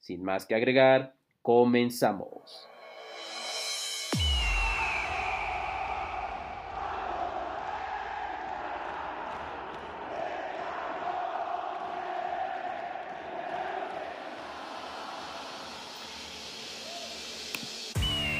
Sin más que agregar, comenzamos.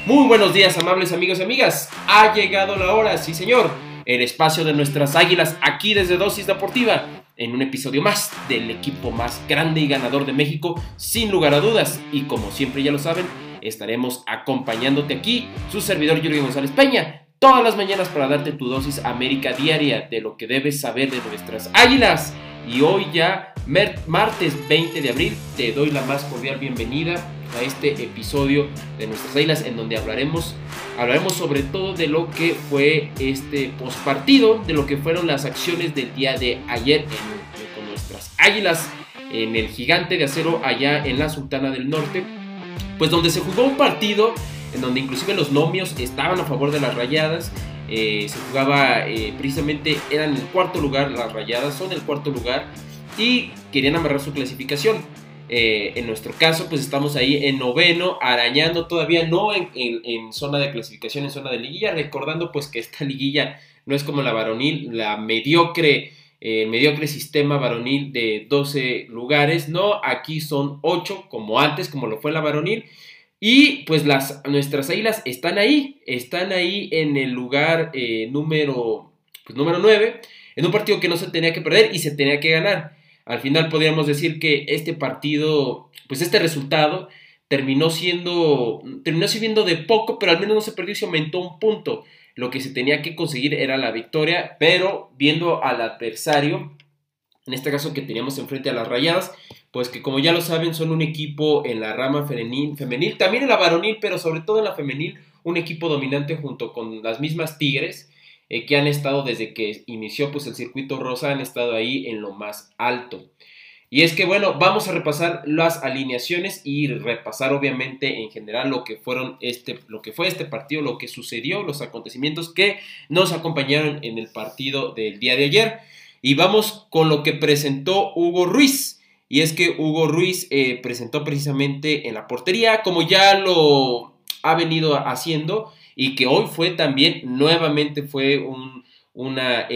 Muy buenos días, amables amigos y amigas. Ha llegado la hora, sí señor. El espacio de nuestras águilas aquí desde Dosis Deportiva. En un episodio más del equipo más grande y ganador de México, sin lugar a dudas. Y como siempre ya lo saben, estaremos acompañándote aquí, su servidor Yuri González Peña, todas las mañanas para darte tu dosis América diaria de lo que debes saber de nuestras águilas. Y hoy ya, martes 20 de abril, te doy la más cordial bienvenida a este episodio de nuestras águilas en donde hablaremos hablaremos sobre todo de lo que fue este postpartido, de lo que fueron las acciones del día de ayer con nuestras águilas en el gigante de acero allá en la Sultana del Norte, pues donde se jugó un partido en donde inclusive los nomios estaban a favor de las rayadas, eh, se jugaba eh, precisamente, eran el cuarto lugar, las rayadas son el cuarto lugar y querían amarrar su clasificación. Eh, en nuestro caso, pues estamos ahí en noveno, arañando todavía, no en, zona de clasificación, en zona de liguilla, recordando pues que esta liguilla no es como la varonil, la mediocre, eh, mediocre sistema varonil de 12 lugares, no, aquí son 8 como antes, como lo fue la varonil. Y pues las, nuestras águilas están ahí, están ahí en el lugar eh, número, pues, número 9, en un partido que no se tenía que perder y se tenía que ganar. Al final podríamos decir que este partido, pues este resultado terminó siendo, terminó sirviendo de poco, pero al menos no se perdió y se aumentó un punto. Lo que se tenía que conseguir era la victoria, pero viendo al adversario, en este caso que teníamos enfrente a las Rayadas, pues que como ya lo saben son un equipo en la rama femenil, femenil, también en la varonil, pero sobre todo en la femenil, un equipo dominante junto con las mismas Tigres, eh, que han estado desde que inició pues, el circuito rosa, han estado ahí en lo más alto. Y es que bueno, vamos a repasar las alineaciones y repasar obviamente en general lo que fueron este lo que fue este partido, lo que sucedió, los acontecimientos que nos acompañaron en el partido del día de ayer. Y vamos con lo que presentó Hugo Ruiz. Y es que Hugo Ruiz eh, presentó precisamente en la portería, como ya lo ha venido haciendo, y que hoy fue también, nuevamente fue un, una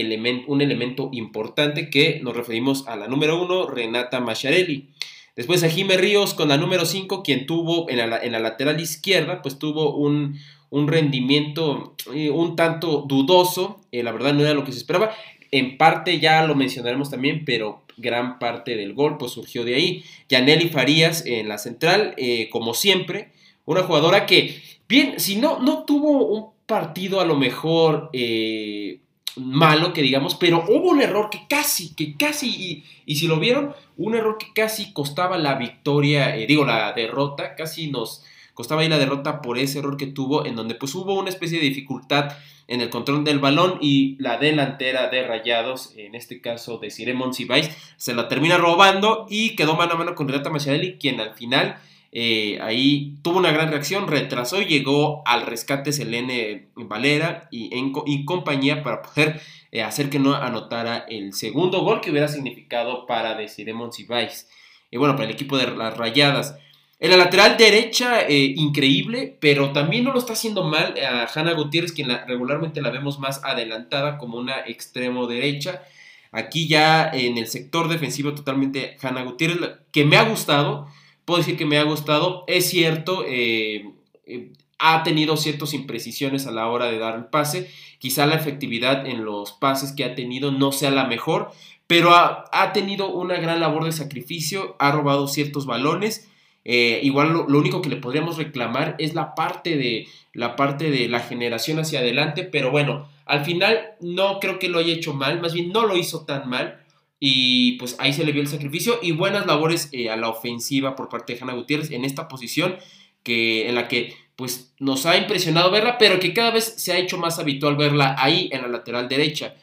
un elemento importante que nos referimos a la número uno, Renata Macharelli. Después a Jimé Ríos con la número 5, quien tuvo en la, en la, lateral izquierda, pues tuvo un, un rendimiento eh, un tanto dudoso, eh, la verdad no era lo que se esperaba. En parte ya lo mencionaremos también, pero gran parte del gol pues surgió de ahí. Yaneli Farías en la central, eh, como siempre, una jugadora que Bien, si no, no tuvo un partido a lo mejor eh, malo, que digamos, pero hubo un error que casi, que casi, y, si lo vieron, un error que casi costaba la victoria, eh, digo, la derrota, casi nos costaba ahí la derrota por ese error que tuvo, en donde pues hubo una especie de dificultad en el control del balón y la delantera de Rayados, en este caso de Ciremon Sibais, se la termina robando y quedó mano a mano con Renata Machiavelli, quien al final eh, ahí tuvo una gran reacción, retrasó y llegó al rescate Selene Valera y, en, compañía para poder eh, hacer que no anotara el segundo gol que hubiera significado para Decidemon Sibais. Y bueno, para el equipo de las Rayadas. En la lateral derecha, eh, increíble, pero también no lo está haciendo mal a Hanna Gutiérrez, quien regularmente la vemos más adelantada como una extremo derecha. Aquí ya en el sector defensivo totalmente Hanna Gutiérrez, que me ha gustado puedo decir que me ha gustado. Es cierto, eh, eh, ha tenido ciertas imprecisiones a la hora de dar el pase. Quizá la efectividad en los pases que ha tenido no sea la mejor, pero ha, tenido una gran labor de sacrificio, ha robado ciertos balones. Eh, igual lo, único que le podríamos reclamar es la parte de la parte de la generación hacia adelante, pero bueno, al final no creo que lo haya hecho mal, más bien no lo hizo tan mal y pues ahí se le vio el sacrificio y buenas labores eh, a la ofensiva por parte de Hanna Gutiérrez en esta posición que, en la que pues nos ha impresionado verla, pero que cada vez se ha hecho más habitual verla ahí en la lateral derecha.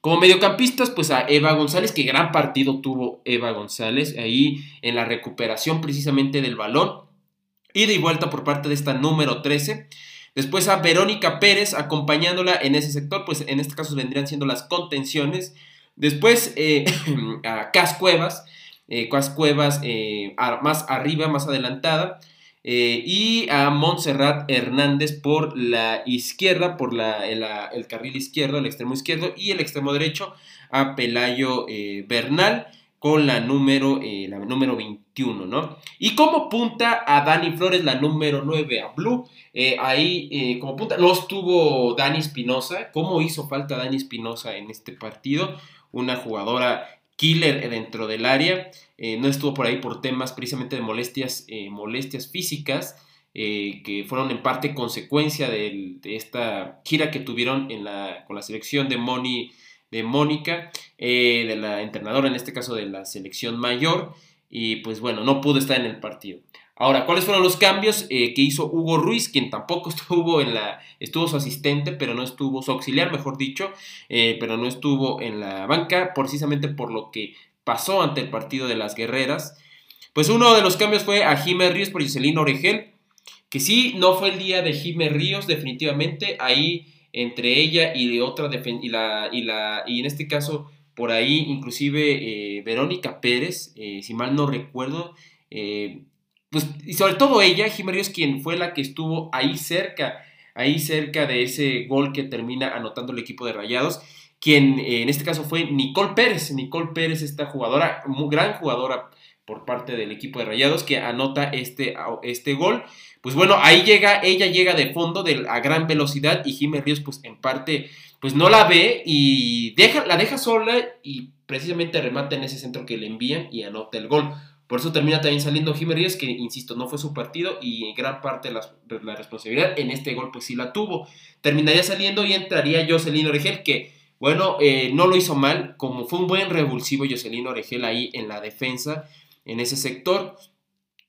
Como mediocampistas, pues a Eva González, que gran partido tuvo Eva González ahí en la recuperación precisamente del balón. Ida y vuelta por parte de esta número 13. Después a Verónica Pérez acompañándola en ese sector, pues en este caso vendrían siendo las contenciones. Después eh, a Cas Cuevas, eh, Cas Cuevas eh, más arriba, más adelantada. Eh, y a Montserrat Hernández por la izquierda, por la, el, carril izquierdo, el extremo izquierdo, y el extremo derecho a Pelayo eh, Bernal con la número, la número 21, ¿no? Y como punta a Dani Flores, la número 9 a Blue. ahí como punta no estuvo Dani Espinosa. ¿Cómo hizo falta Dani Espinosa en este partido? Una jugadora killer dentro del área. Eh, no estuvo por ahí por temas precisamente de molestias, eh, molestias físicas, eh, que fueron en parte consecuencia de, esta gira que tuvieron con la selección de, Moni, de Mónica, de la entrenadora en este caso de la selección mayor. Y pues bueno, no pudo estar en el partido. Ahora, ¿cuáles fueron los cambios que hizo Hugo Ruiz, quien tampoco estuvo en la, estuvo su asistente, pero no estuvo, su auxiliar, mejor dicho, pero no estuvo en la banca, precisamente por lo que pasó ante el partido de las guerreras. Pues uno de los cambios fue a Jiménez Ríos por Jocelyn Oregel, que sí, no fue el día de Jiménez Ríos, definitivamente, ahí entre ella y otra, y, la, y, la, y en este caso, por ahí, inclusive Verónica Pérez, si mal no recuerdo, pues, y sobre todo ella, Jiménez quien fue la que estuvo ahí cerca, ahí cerca de ese gol que termina anotando el equipo de Rayados, quien eh, en este caso fue Nicole Pérez. Nicole Pérez, esta jugadora, muy gran jugadora por parte del equipo de Rayados, que anota este, este gol. Pues bueno, ahí llega, ella llega de fondo a gran velocidad y Jiménez Ríos, pues en parte, pues no la ve y deja, la deja sola y precisamente remata en ese centro que le envían y anota el gol. Por eso termina también saliendo Jiménez, que insisto, no fue su partido y gran parte la, la, responsabilidad en este gol pues sí la tuvo. Terminaría saliendo y entraría Jocelyn Oregel, que bueno, eh, no lo hizo mal, como fue un buen revulsivo Jocelyn Oregel ahí en la defensa, en ese sector.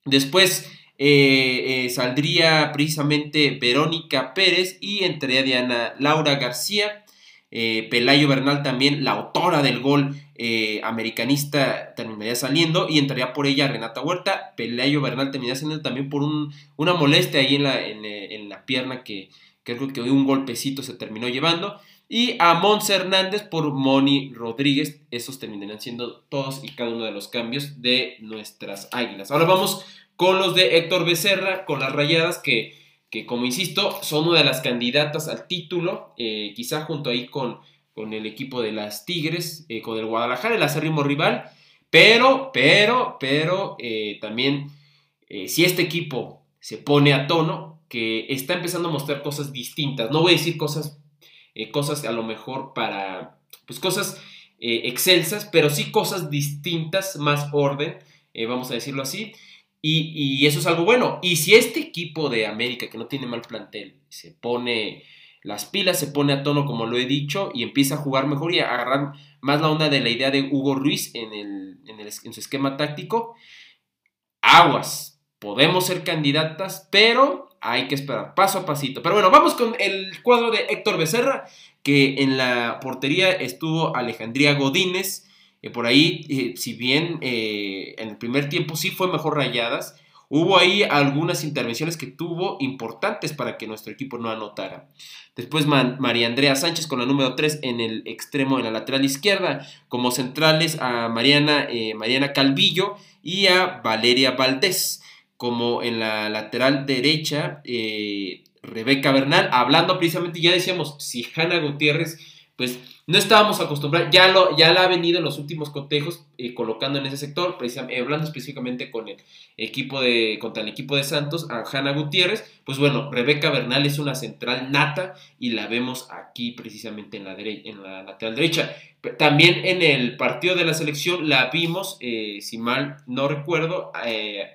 Después eh, eh, saldría precisamente Verónica Pérez y entraría Diana Laura García. Pelayo Bernal también, la autora del gol eh, americanista terminaría saliendo y entraría por ella Renata Huerta. Pelayo Bernal terminaría saliendo también por una molestia ahí en la, en, la pierna que, creo que un golpecito se terminó llevando. Y a Mons Hernández por Moni Rodríguez. Esos terminarían siendo todos y cada uno de los cambios de nuestras águilas. Ahora vamos con los de Héctor Becerra, con las rayadas que, que como insisto, son una de las candidatas al título. Eh, quizá junto ahí con con el equipo de las Tigres, eh, con el Guadalajara, el acérrimo rival. Pero, pero, pero, eh, también, eh, si este equipo se pone a tono, que está empezando a mostrar cosas distintas, no voy a decir cosas, cosas a lo mejor para, pues cosas excelsas, pero sí cosas distintas, más orden, vamos a decirlo así. Y, y eso es algo bueno. Y si este equipo de América, que no tiene mal plantel, se pone las pilas, se pone a tono como lo he dicho y empieza a jugar mejor y a agarrar más la onda de la idea de Hugo Ruiz en, el, en, su esquema táctico. Aguas, podemos ser candidatas, pero hay que esperar paso a pasito. Pero bueno, vamos con el cuadro de Héctor Becerra, que en la portería estuvo Alejandría Godínez. Eh, por ahí, eh, si bien eh, en el primer tiempo sí fue mejor rayadas, Hubo ahí algunas intervenciones que tuvo importantes para que nuestro equipo no anotara. Después María Andrea Sánchez con la número 3 en el extremo, en la lateral izquierda. Como centrales a Mariana, eh, Mariana Calvillo y a Valeria Valdés. Como en la lateral derecha, eh, Rebeca Bernal. Hablando precisamente, ya decíamos, si Hanna Gutiérrez, pues no estábamos acostumbrados, ya, lo, ya la ha venido en los últimos cotejos eh, colocando en ese sector, eh, hablando específicamente con el equipo de, contra el equipo de Santos, a Hanna Gutiérrez, pues bueno, Rebeca Bernal es una central nata y la vemos aquí precisamente en la, en la lateral derecha. También en el partido de la selección la vimos, eh, si mal no recuerdo,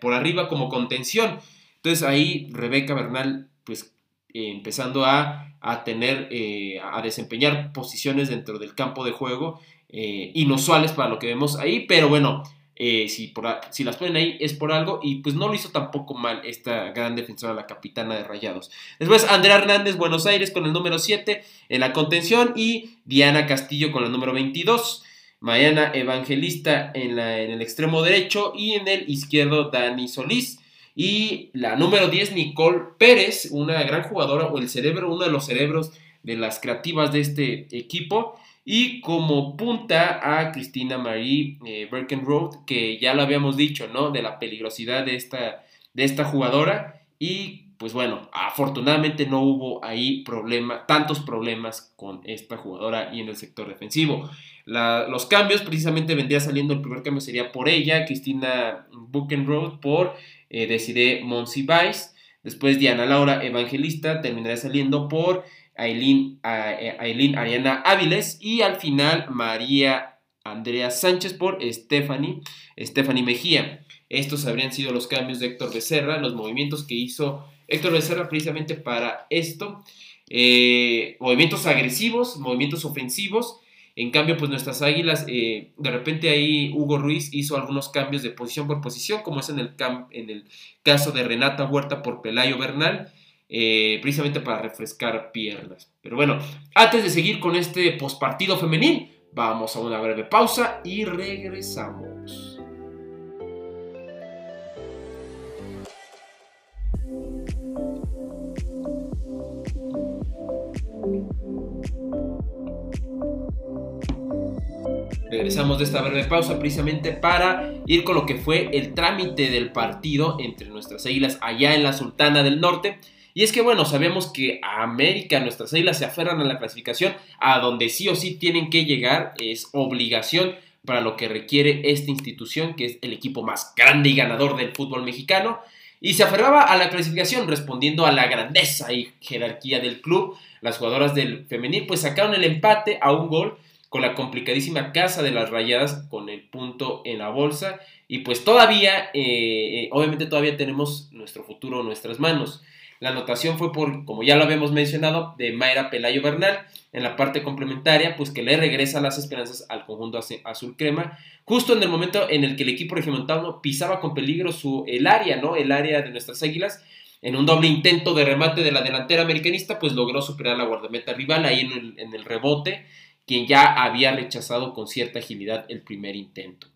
por arriba como contención. Entonces ahí Rebeca Bernal, pues empezando a a tener, eh, a desempeñar posiciones dentro del campo de juego inusuales para lo que vemos ahí, pero bueno, si, si, las ponen ahí es por algo y pues no lo hizo tampoco mal esta gran defensora, la capitana de Rayados. Después Andrea Hernández, Buenos Aires con el número 7 en la contención y Diana Castillo con el número 22. Mariana Evangelista en, en el extremo derecho y en el izquierdo Dani Solís. Y la número 10, Nicole Pérez, una gran jugadora o el cerebro, uno de los cerebros de las creativas de este equipo. Y como punta a Cristina Marie eh, que ya lo habíamos dicho, ¿no? De la peligrosidad de esta, de esta jugadora. Y pues bueno, afortunadamente no hubo ahí problema, tantos problemas con esta jugadora y en el sector defensivo. los cambios, precisamente vendría saliendo, el primer cambio sería por ella, Cristina Buchenroth, por eh, Desiree Monsiváis. Después Diana Laura Evangelista terminará saliendo por Aileen, eh, Aileen Ariana Áviles. Y al final María Andrea Sánchez por Stephanie, Stephanie Mejía. Estos habrían sido los cambios de Héctor Becerra, los movimientos que hizo Héctor Becerra precisamente para esto. Eh, movimientos agresivos, movimientos ofensivos en cambio, pues nuestras águilas, eh, de repente ahí Hugo Ruiz hizo algunos cambios de posición por posición, como es en el, caso de Renata Huerta por Pelayo Bernal, eh, precisamente para refrescar piernas. Pero bueno, antes de seguir con este postpartido femenil, vamos a una breve pausa y regresamos. Regresamos de esta breve pausa precisamente para ir con lo que fue el trámite del partido entre nuestras águilas allá en la Sultana del Norte. Y es que bueno, sabemos que a América, nuestras águilas se aferran a la clasificación, a donde sí o sí tienen que llegar, es obligación para lo que requiere esta institución, que es el equipo más grande y ganador del fútbol mexicano. Y se aferraba a la clasificación respondiendo a la grandeza y jerarquía del club. Las jugadoras del femenil pues sacaron el empate a un gol con la complicadísima casa de las rayadas con el punto en la bolsa. Y pues todavía, eh, eh, obviamente todavía tenemos nuestro futuro en nuestras manos. La anotación fue por, como ya lo habíamos mencionado, de Mayra Pelayo Bernal en la parte complementaria, pues que le regresa las esperanzas al conjunto azul crema, justo en el momento en el que el equipo regiomontano pisaba con peligro su, el área, ¿no? El área de nuestras águilas. En un doble intento de remate de la delantera americanista, pues logró superar la guardameta rival ahí en el, en el rebote quien ya había rechazado con cierta agilidad el primer intento.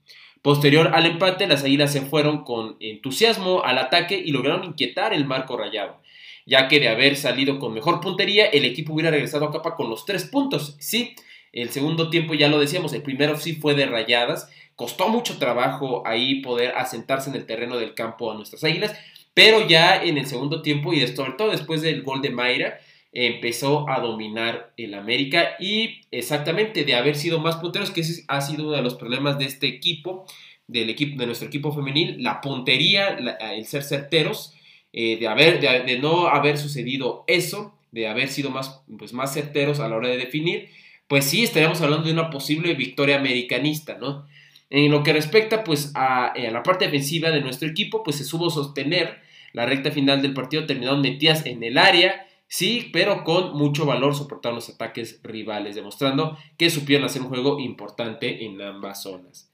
Posterior al empate, las Águilas se fueron con entusiasmo al ataque y lograron inquietar el marco rayado, ya que de haber salido con mejor puntería, el equipo hubiera regresado a capa con los tres puntos. Sí, el segundo tiempo ya lo decíamos, el primero sí fue de rayadas, costó mucho trabajo ahí poder asentarse en el terreno del campo a nuestras Águilas, pero ya en el segundo tiempo y sobre todo después del gol de Mayra, empezó a dominar el América y exactamente de haber sido más punteros, que ese ha sido uno de los problemas de este equipo, del equipo, de nuestro equipo femenil, la puntería, el ser certeros, eh, de, haber, de, no haber sucedido eso, de haber sido más, pues, más certeros a la hora de definir, pues sí estaríamos hablando de una posible victoria americanista, ¿no? En lo que respecta pues a, eh, la parte defensiva de nuestro equipo, pues se supo sostener la recta final del partido, terminaron metidas en el área, Sí, pero con mucho valor soportar los ataques rivales, demostrando que supieron hacer un juego importante en ambas zonas.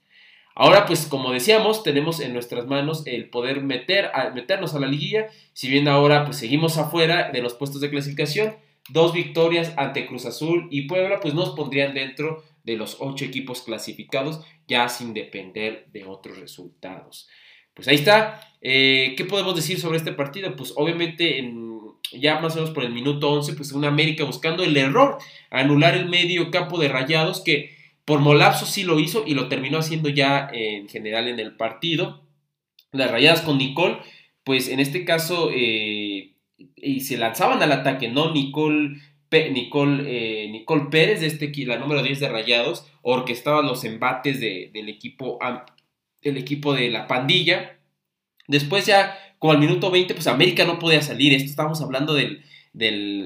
Ahora, pues como decíamos, tenemos en nuestras manos el poder meter meternos a la liguilla. Si bien ahora pues seguimos afuera de los puestos de clasificación, dos victorias ante Cruz Azul y Puebla pues nos pondrían dentro de los ocho equipos clasificados ya sin depender de otros resultados. Pues ahí está. Eh, ¿Qué podemos decir sobre este partido? Pues obviamente en ya más o menos por el minuto 11, pues una América buscando el error, anular el medio campo de Rayados, que por molapso sí lo hizo y lo terminó haciendo ya en general en el partido. Las Rayadas con Nicole, pues en este caso, eh, y se lanzaban al ataque, ¿no? Nicole, Nicole, eh, Nicole Pérez, de este, la número 10 de Rayados, orquestaba los embates del, equipo, del equipo de la pandilla. Después ya como al minuto 20, pues América no podía salir. Esto estábamos hablando de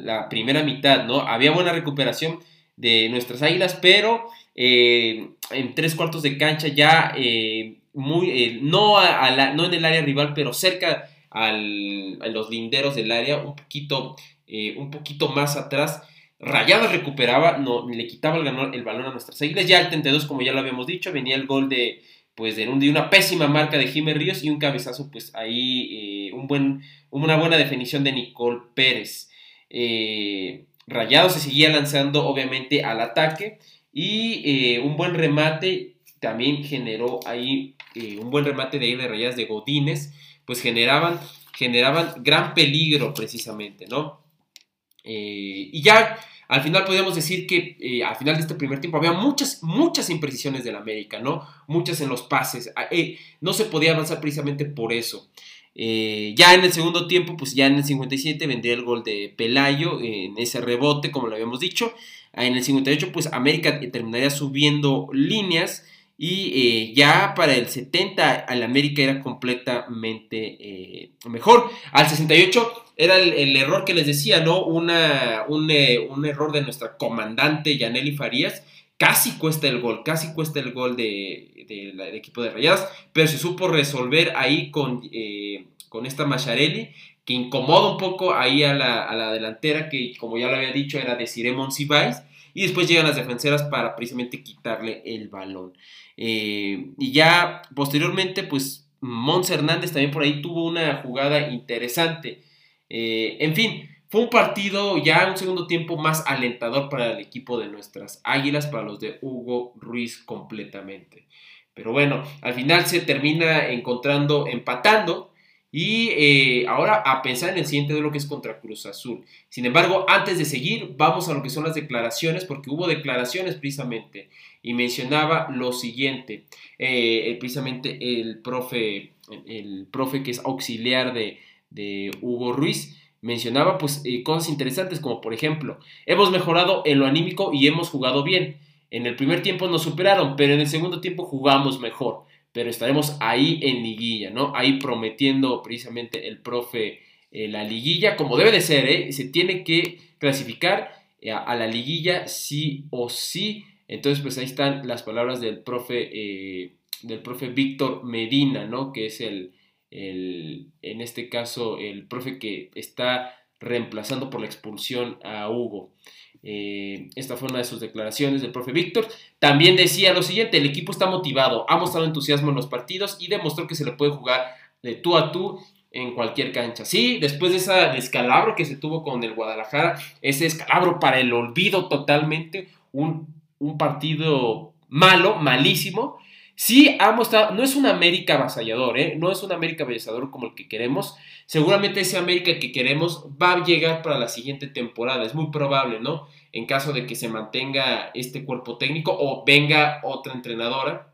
la primera mitad, ¿no? Había buena recuperación de nuestras águilas, pero eh, en tres cuartos de cancha ya eh, muy, eh, no, no en el área rival, pero cerca a los linderos del área, un poquito, un poquito más atrás. Rayadas recuperaba, no, le quitaba el, el balón a nuestras águilas. Ya el 32, como ya lo habíamos dicho, venía el gol de, pues, de, una pésima marca de Jiménez Ríos y un cabezazo, pues ahí, eh, un buen, una buena definición de Nicole Pérez. Eh, Rayados se seguía lanzando, obviamente, al ataque y eh, un buen remate también generó ahí un buen remate de ahí de Rayadas de Godínez, pues generaban, generaban gran peligro precisamente, ¿no? y ya al final podríamos decir que eh, al final de este primer tiempo había muchas, muchas imprecisiones del América, ¿no? Muchas en los pases. Ah, eh, no se podía avanzar precisamente por eso. Eh, ya en el segundo tiempo, pues ya en el 57 vendría el gol de Pelayo en ese rebote, como lo habíamos dicho. Ah, en el 58, pues América terminaría subiendo líneas. Y ya para el 70 al América era completamente mejor. Al 68 era el, error que les decía, ¿no? Una, eh, un, error de nuestra comandante Yaneli Farías. Casi cuesta el gol, casi cuesta el gol del de, equipo de Rayadas, pero se supo resolver ahí con, eh, con esta Macharelli, que incomoda un poco ahí a la, delantera, que como ya lo había dicho era de Ciremon Sibais, y después llegan las defenseras para precisamente quitarle el balón. Eh, y ya posteriormente, pues Mons Hernández también por ahí tuvo una jugada interesante. Eh, en fin, fue un partido ya un segundo tiempo más alentador para el equipo de nuestras Águilas, para los de Hugo Ruiz completamente. Pero bueno, al final se termina encontrando, empatando. Y eh, ahora a pensar en el siguiente de lo que es contra Cruz Azul. Sin embargo, antes de seguir, vamos a lo que son las declaraciones, porque hubo declaraciones precisamente. Y mencionaba lo siguiente, eh, precisamente el profe, el profe que es auxiliar de, de Hugo Ruiz, mencionaba pues eh, cosas interesantes como por ejemplo, hemos mejorado en lo anímico y hemos jugado bien. En el primer tiempo nos superaron, pero en el segundo tiempo jugamos mejor. Pero estaremos ahí en liguilla, ¿no? Ahí prometiendo precisamente el profe eh, la liguilla, como debe de ser, ¿eh? Se tiene que clasificar a, la liguilla sí o sí. Entonces, pues ahí están las palabras del profe, del profe Víctor Medina, ¿no? Que es el, el, en este caso el profe que está reemplazando por la expulsión a Hugo. Eh, esta fue una de sus declaraciones del profe Víctor. También decía lo siguiente, el equipo está motivado, ha mostrado entusiasmo en los partidos y demostró que se le puede jugar de tú a tú en cualquier cancha. Sí, después de ese descalabro que se tuvo con el Guadalajara, ese descalabro para el olvido totalmente, un, un partido malo, malísimo, Sí ha mostrado, no es un América avasallador, ¿eh? no es un América avasallador como el que queremos. Seguramente ese América que queremos va a llegar para la siguiente temporada, es muy probable, ¿no? En caso de que se mantenga este cuerpo técnico o venga otra entrenadora,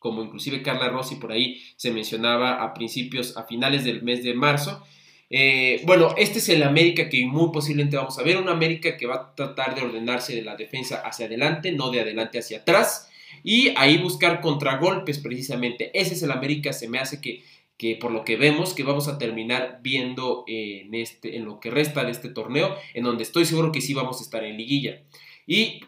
como inclusive Carla Rossi por ahí se mencionaba a principios, a finales del mes de marzo. Eh, bueno, este es el América que muy posiblemente vamos a ver, un América que va a tratar de ordenarse de la defensa hacia adelante, no de adelante hacia atrás y ahí buscar contragolpes precisamente. Ese es el América, se me hace que, que por lo que vemos que vamos a terminar viendo en, este, en lo que resta de este torneo, en donde estoy seguro que sí vamos a estar en liguilla. Y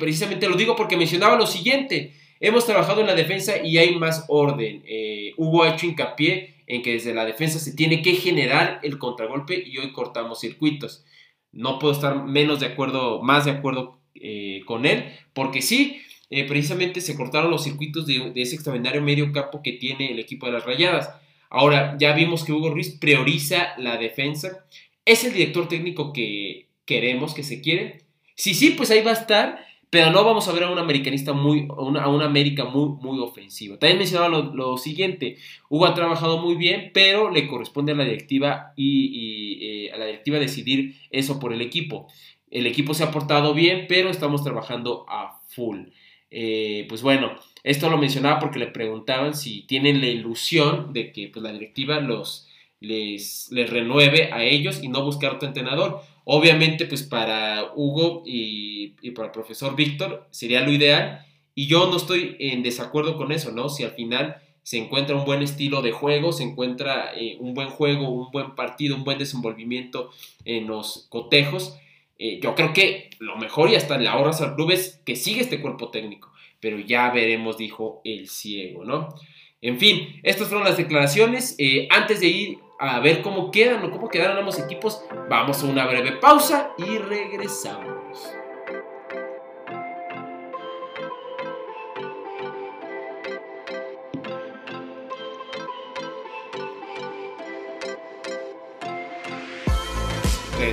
precisamente lo digo porque mencionaba lo siguiente, hemos trabajado en la defensa y hay más orden. Eh, Hugo ha hecho hincapié en que desde la defensa se tiene que generar el contragolpe y hoy cortamos circuitos. No puedo estar menos de acuerdo, más de acuerdo eh, con él, porque sí, eh, precisamente se cortaron los circuitos de, ese extraordinario medio campo que tiene el equipo de las Rayadas. Ahora, ya vimos que Hugo Ruiz prioriza la defensa. ¿Es el director técnico que queremos, que se quiere? Sí, sí, pues ahí va a estar, pero no vamos a ver a un americanista muy, a una, América muy, muy ofensiva. También mencionaba lo, siguiente, Hugo ha trabajado muy bien, pero le corresponde a la directiva y, eh, a la directiva decidir eso por el equipo. El equipo se ha portado bien, pero estamos trabajando a full. Eh, pues bueno, esto lo mencionaba porque le preguntaban si tienen la ilusión de que pues, la directiva los, les, les, renueve a ellos y no buscar otro entrenador. Obviamente, pues para Hugo y, para el profesor Víctor sería lo ideal y yo no estoy en desacuerdo con eso, ¿no? Si al final se encuentra un buen estilo de juego, se encuentra eh, un buen juego, un buen partido, un buen desenvolvimiento en los cotejos, eh, yo creo que lo mejor y hasta le ahorras al club es que sigue este cuerpo técnico, pero ya veremos, dijo el ciego, ¿no? En fin, estas fueron las declaraciones. Eh, antes de ir a ver cómo quedan o cómo quedaron ambos equipos, vamos a una breve pausa y regresamos.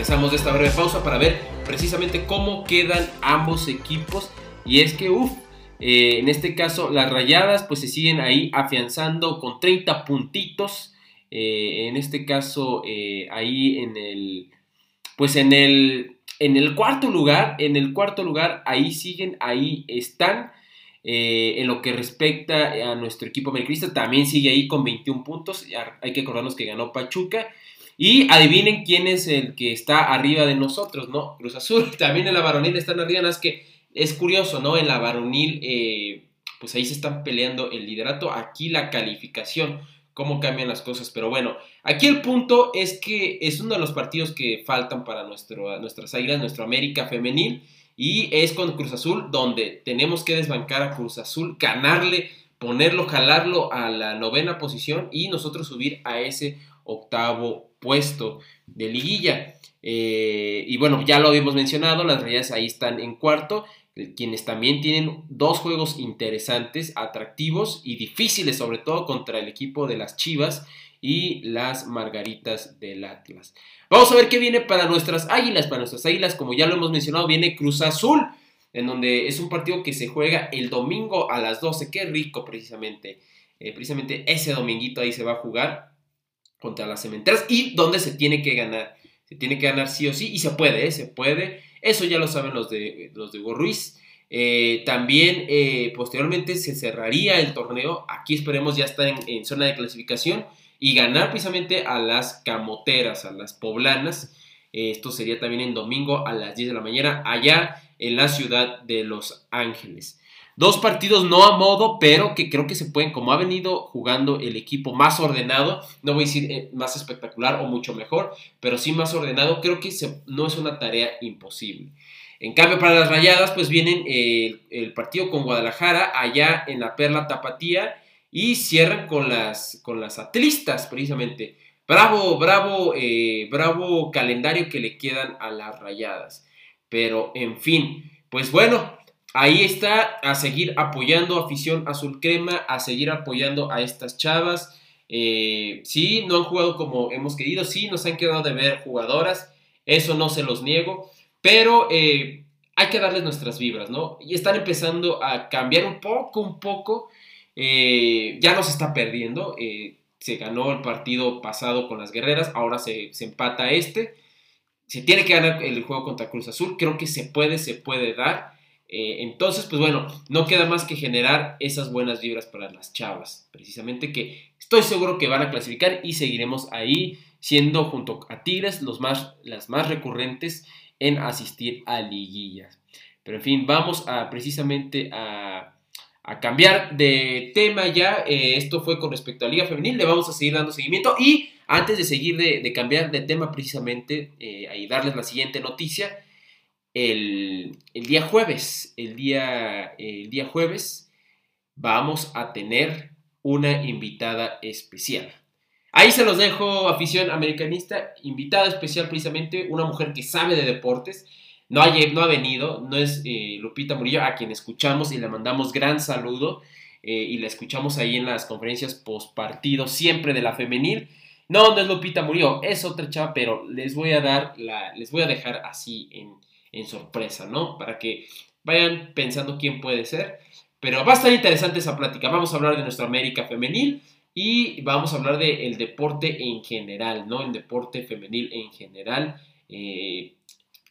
Regresamos. De esta breve pausa para ver precisamente cómo quedan ambos equipos. Y es que, uff, eh, en este caso las rayadas pues se siguen ahí afianzando con 30 puntitos. Eh, en este caso eh, ahí en el, pues en el, en el cuarto lugar, en el cuarto lugar ahí siguen, ahí están. en lo que respecta a nuestro equipo americanista, también sigue ahí con 21 puntos. Hay que acordarnos que ganó Pachuca. Y adivinen quién es el que está arriba de nosotros, ¿no? Cruz Azul. También en la varonil están arriba, es que es curioso, ¿no? En la varonil, eh, pues ahí se están peleando el liderato. Aquí la calificación, cómo cambian las cosas. Pero bueno, aquí el punto es que es uno de los partidos que faltan para nuestro, nuestras águilas, nuestro América femenil. Y es con Cruz Azul, donde tenemos que desbancar a Cruz Azul, ganarle, ponerlo, jalarlo a la novena posición y nosotros subir a ese octavo puesto de liguilla. Eh, y bueno, ya lo habíamos mencionado, las Rayas ahí están en cuarto, eh, quienes también tienen dos juegos interesantes, atractivos y difíciles, sobre todo contra el equipo de las Chivas y las Margaritas del Atlas. Vamos a ver qué viene para nuestras Águilas. Para nuestras Águilas, como ya lo hemos mencionado, viene Cruz Azul, en donde es un partido que se juega el domingo a las 12. Qué rico, precisamente. Eh, precisamente ese dominguito ahí se va a jugar contra las cementeras y donde se tiene que ganar. Se tiene que ganar sí o sí y se puede, ¿eh? se puede. Eso ya lo saben los de, los de Hugo Ruiz. Eh, también eh, posteriormente se cerraría el torneo. Aquí esperemos ya estar en, zona de clasificación y ganar precisamente a las camoteras, a las poblanas. esto sería también en domingo a las 10 de la mañana allá en la ciudad de Los Ángeles. Dos partidos no a modo, pero que creo que se pueden, como ha venido jugando el equipo más ordenado, no voy a decir eh, más espectacular o mucho mejor, pero sí más ordenado, creo que no es una tarea imposible. En cambio, para las rayadas, pues vienen el, partido con Guadalajara, allá en la Perla Tapatía, y cierran con las, con las atlistas, precisamente. Bravo, bravo, eh, bravo calendario que le quedan a las rayadas. Pero, en fin, pues bueno, ahí está, a seguir apoyando a afición azul crema, a seguir apoyando a estas chavas. Eh, sí, no han jugado como hemos querido, sí, nos han quedado de ver jugadoras, eso no se los niego, pero eh, hay que darles nuestras vibras, ¿no? Y están empezando a cambiar un poco, un poco, eh, ya no se está perdiendo, se ganó el partido pasado con las guerreras, ahora se, se empata este, se tiene que ganar el juego contra Cruz Azul, creo que se puede, se puede dar. Eh, entonces, pues bueno, no queda más que generar esas buenas vibras para las chavas, precisamente que estoy seguro que van a clasificar y seguiremos ahí siendo junto a Tigres los más, las más recurrentes en asistir a liguillas. Pero en fin, vamos a precisamente a, cambiar de tema ya. Eh, esto fue con respecto a Liga Femenil, le vamos a seguir dando seguimiento y antes de seguir de, cambiar de tema precisamente eh, y darles la siguiente noticia, el, día jueves, el día, el día jueves, vamos a tener una invitada especial. Ahí se los dejo, afición americanista, invitada especial precisamente, una mujer que sabe de deportes, no ha, no ha venido, no es eh, Lupita Murillo, a quien escuchamos y le mandamos gran saludo, eh, y la escuchamos ahí en las conferencias post partido, siempre de la femenil. No, no es Lupita Murillo, es otra chava, pero les voy a dar les voy a dejar así en, en sorpresa, ¿no? Para que vayan pensando quién puede ser. Pero va a estar interesante esa plática. Vamos a hablar de nuestra América femenil y vamos a hablar del deporte en general, ¿no? El deporte femenil en general. Eh,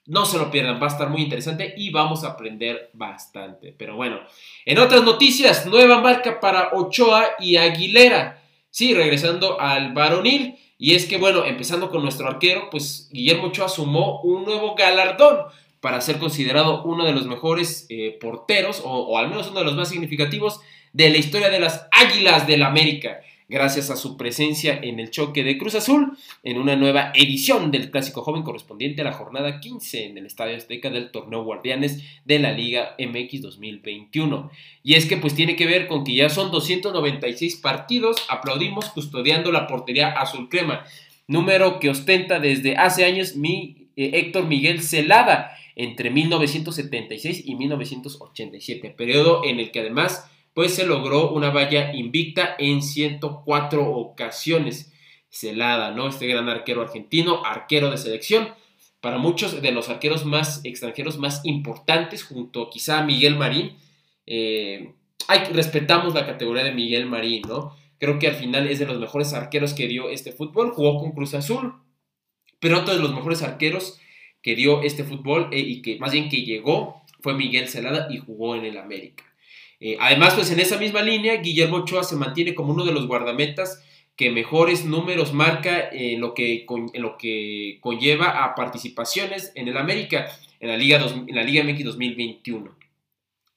no se lo pierdan, va a estar muy interesante y vamos a aprender bastante. Pero bueno, en otras noticias, nueva marca para Ochoa y Aguilera. Sí, regresando al varonil. Y es que, bueno, empezando con nuestro arquero, pues Guillermo Ochoa sumó un nuevo galardón para ser considerado uno de los mejores eh, porteros, o, al menos uno de los más significativos de la historia de las Águilas del América, gracias a su presencia en el choque de Cruz Azul, en una nueva edición del Clásico Joven correspondiente a la jornada 15 en el Estadio Azteca del Torneo Guardianes de la Liga MX 2021. Y es que pues tiene que ver con que ya son 296 partidos, aplaudimos custodiando la portería azul crema, número que ostenta desde hace años mi eh, Héctor Miguel Celada, entre 1976 y 1987, periodo en el que además pues se logró una valla invicta en 104 ocasiones. Celada, ¿no? Este gran arquero argentino, arquero de selección, para muchos de los arqueros más extranjeros más importantes, junto quizá a Miguel Marín. Eh, respetamos la categoría de Miguel Marín, ¿no? Creo que al final es de los mejores arqueros que dio este fútbol, jugó con Cruz Azul, pero otro de los mejores arqueros que dio este fútbol eh, y que más bien que llegó fue Miguel Celada y jugó en el América. Eh, además, pues en esa misma línea, Guillermo Ochoa se mantiene como uno de los guardametas que mejores números marca en lo que, en lo que conlleva a participaciones en el América, en la Liga, en la Liga MX 2021,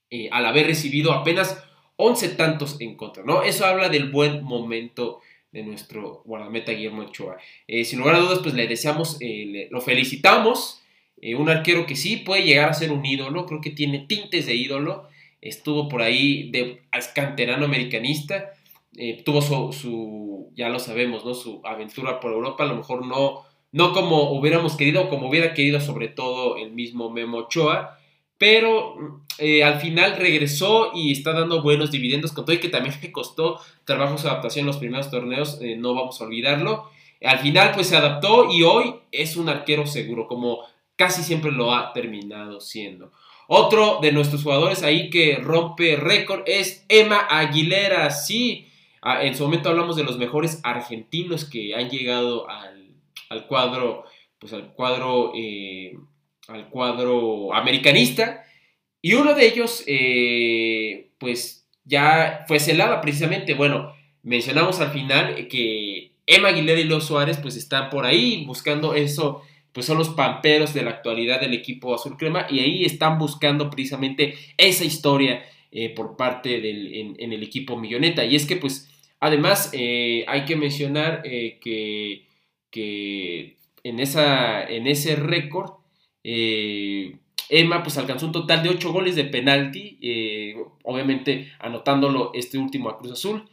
eh, al haber recibido apenas 11 tantos en contra, ¿no? Eso habla del buen momento de nuestro guardameta Guillermo Ochoa. Eh, sin lugar a dudas, pues le deseamos, lo felicitamos, un arquero que sí puede llegar a ser un ídolo, creo que tiene tintes de ídolo, estuvo por ahí de canterano americanista, eh, tuvo su, ya lo sabemos, ¿no? Su aventura por Europa, a lo mejor no, no como hubiéramos querido, como hubiera querido sobre todo el mismo Memo Ochoa, pero eh, al final regresó y está dando buenos dividendos, con todo y que también le costó trabajo su adaptación en los primeros torneos, eh, no vamos a olvidarlo. Al final pues se adaptó y hoy es un arquero seguro, como casi siempre lo ha terminado siendo. Otro de nuestros jugadores ahí que rompe récord es Emma Aguilera. Sí, en su momento hablamos de los mejores argentinos que han llegado al, cuadro, pues al cuadro, eh, al cuadro americanista. Y uno de ellos, eh, pues ya fue celada precisamente. Bueno, mencionamos al final que Emma Aguilera y Leo Suárez, pues están por ahí buscando eso pues son los pamperos de la actualidad del equipo azul crema y ahí están buscando precisamente esa historia eh, por parte del en, el equipo milloneta y es que pues además eh, hay que mencionar que, que, en, esa, en ese récord Emma pues alcanzó un total de 8 goles de penalti obviamente anotándolo este último a Cruz Azul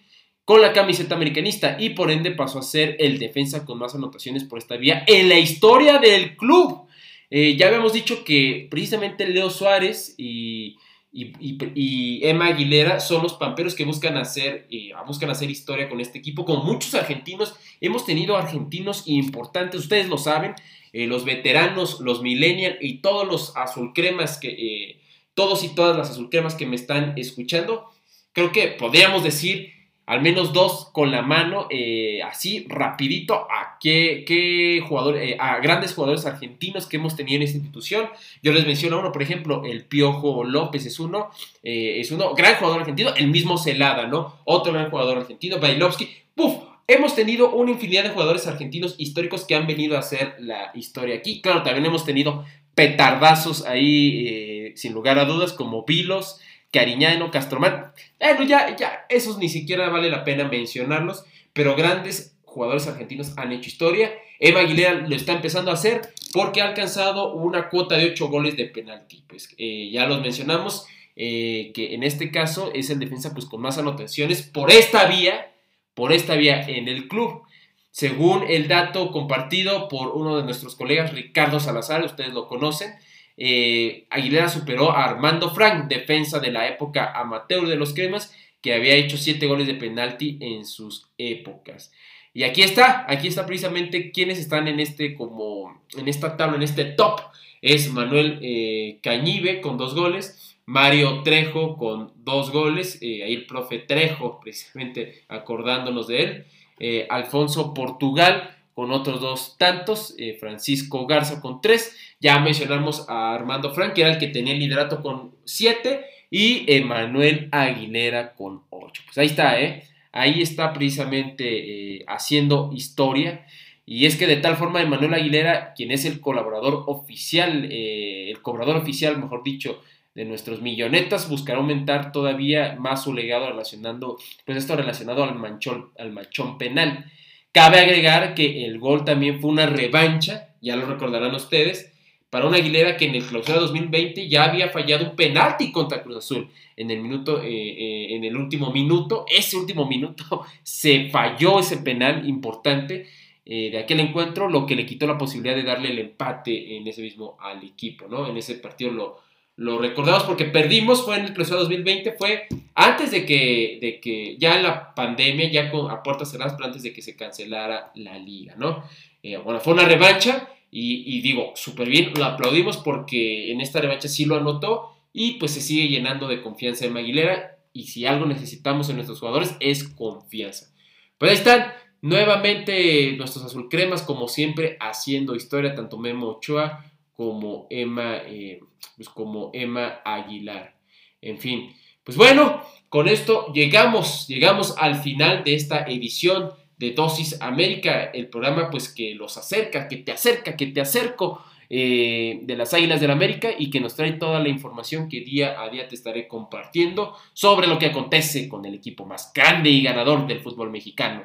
con la camiseta americanista y por ende pasó a ser el defensa con más anotaciones por esta vía en la historia del club. Eh, ya habíamos dicho que precisamente Leo Suárez y, Emma Aguilera son los pamperos que buscan hacer, eh, buscan hacer historia con este equipo. Con muchos argentinos, hemos tenido argentinos importantes, ustedes lo saben, eh, los veteranos, los millennials y todos los azulcremas que, todos y todas las azulcremas que me están escuchando, creo que podríamos decir al menos dos con la mano, eh, así rapidito, a qué, eh, a grandes jugadores argentinos que hemos tenido en esta institución. Yo les menciono uno, por ejemplo, el Piojo López es uno, eh, es uno, gran jugador argentino, el mismo Celada, ¿no? Otro gran jugador argentino, Bailovsky, ¡puf! Hemos tenido una infinidad de jugadores argentinos históricos que han venido a hacer la historia aquí. Claro, también hemos tenido petardazos ahí, sin lugar a dudas, como Vilos, Cariñano, Castromán. Bueno, ya, ya, esos ni siquiera vale la pena mencionarlos, pero grandes jugadores argentinos han hecho historia. Eva Aguilera lo está empezando a hacer porque ha alcanzado una cuota de 8 goles de penalti. Pues eh, ya los mencionamos, eh, que en este caso es el defensa pues, con más anotaciones por esta vía, por esta vía en el club. Según el dato compartido por uno de nuestros colegas, Ricardo Salazar, ustedes lo conocen, eh, Aguilera superó a Armando Frank, defensa de la época amateur de los cremas, que había hecho 7 goles de penalti en sus épocas. Y aquí está, aquí está precisamente quienes están en este como en esta tabla, en este top. Es Manuel eh, Cañive con dos goles, Mario Trejo con dos goles, eh, ahí el profe Trejo, precisamente acordándonos de él, eh, Alfonso Portugal con otros dos tantos, eh, Francisco Garza con tres, ya mencionamos a Armando Frank, que era el que tenía el liderato con siete, y Emanuel Aguilera con ocho. Pues ahí está. Ahí está precisamente haciendo historia. Y es que de tal forma Emanuel Aguilera, quien es el colaborador oficial, el cobrador oficial, mejor dicho, de nuestros millonetas, buscará aumentar todavía más su legado relacionando, pues esto relacionado al manchón, al manchón penal. Cabe agregar que el gol también fue una revancha, ya lo recordarán ustedes, para una Aguilera que en el clausura 2020 ya había fallado un penalti contra Cruz Azul en el minuto, eh, eh, en el último minuto. Ese último minuto se falló ese penal importante. de aquel encuentro, lo que le quitó la posibilidad de darle el empate en ese mismo al equipo, ¿no? En ese partido lo, lo recordamos porque perdimos, fue en el clausura 2020, fue antes de que, de que ya en la pandemia, ya con, a puertas cerradas, pero antes de que se cancelara la liga, ¿no? bueno, fue una revancha y, digo, súper bien, lo aplaudimos porque en esta revancha sí lo anotó y pues se sigue llenando de confianza en Maguilera y si algo necesitamos en nuestros jugadores es confianza. Pues ahí están nuevamente nuestros azulcremas como siempre haciendo historia, tanto Memo Ochoa como Emma, eh, pues como Emma Aguilar. En fin, pues bueno, con esto llegamos, llegamos al final de esta edición de Dosis América, el programa pues que los acerca, que te acerca, que te acerco eh, de las Águilas del América y que nos trae toda la información que día a día te estaré compartiendo sobre lo que acontece con el equipo más grande y ganador del fútbol mexicano.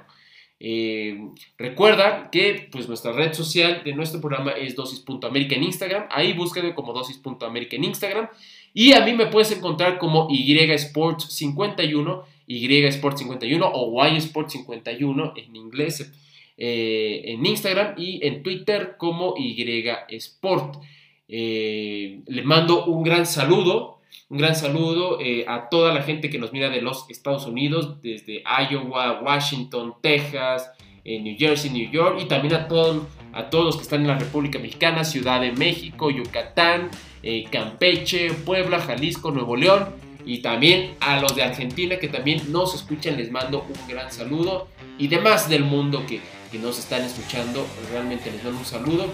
Eh, recuerda que pues nuestra red social de nuestro programa es dosis.américa en Instagram, ahí búscame como dosis.américa en Instagram y a mí me puedes encontrar como Y Sports 51 y Sport 51 o Y Sport 51 en inglés eh, en Instagram y en Twitter como Y Sport. Eh, les mando un gran saludo, un gran saludo eh, a toda la gente que nos mira de los Estados Unidos, desde Iowa, Washington, Texas, New Jersey, New York y también a, todos a todos los que están en la República Mexicana, Ciudad de México, Yucatán, Campeche, Puebla, Jalisco, Nuevo León y también a los de Argentina que también nos escuchan, les mando un gran saludo. Y demás del mundo que, que nos están escuchando, realmente les mando un saludo.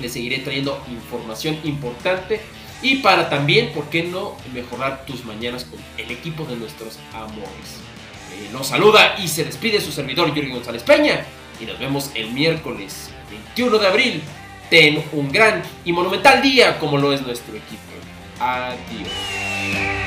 Les seguiré trayendo información importante. Y para también, ¿por qué no mejorar tus mañanas con el equipo de nuestros amores? Eh, nos saluda y se despide su servidor Jürgen González Peña. Y nos vemos el miércoles 21 de abril. Ten un gran y monumental día como lo es nuestro equipo. Adiós.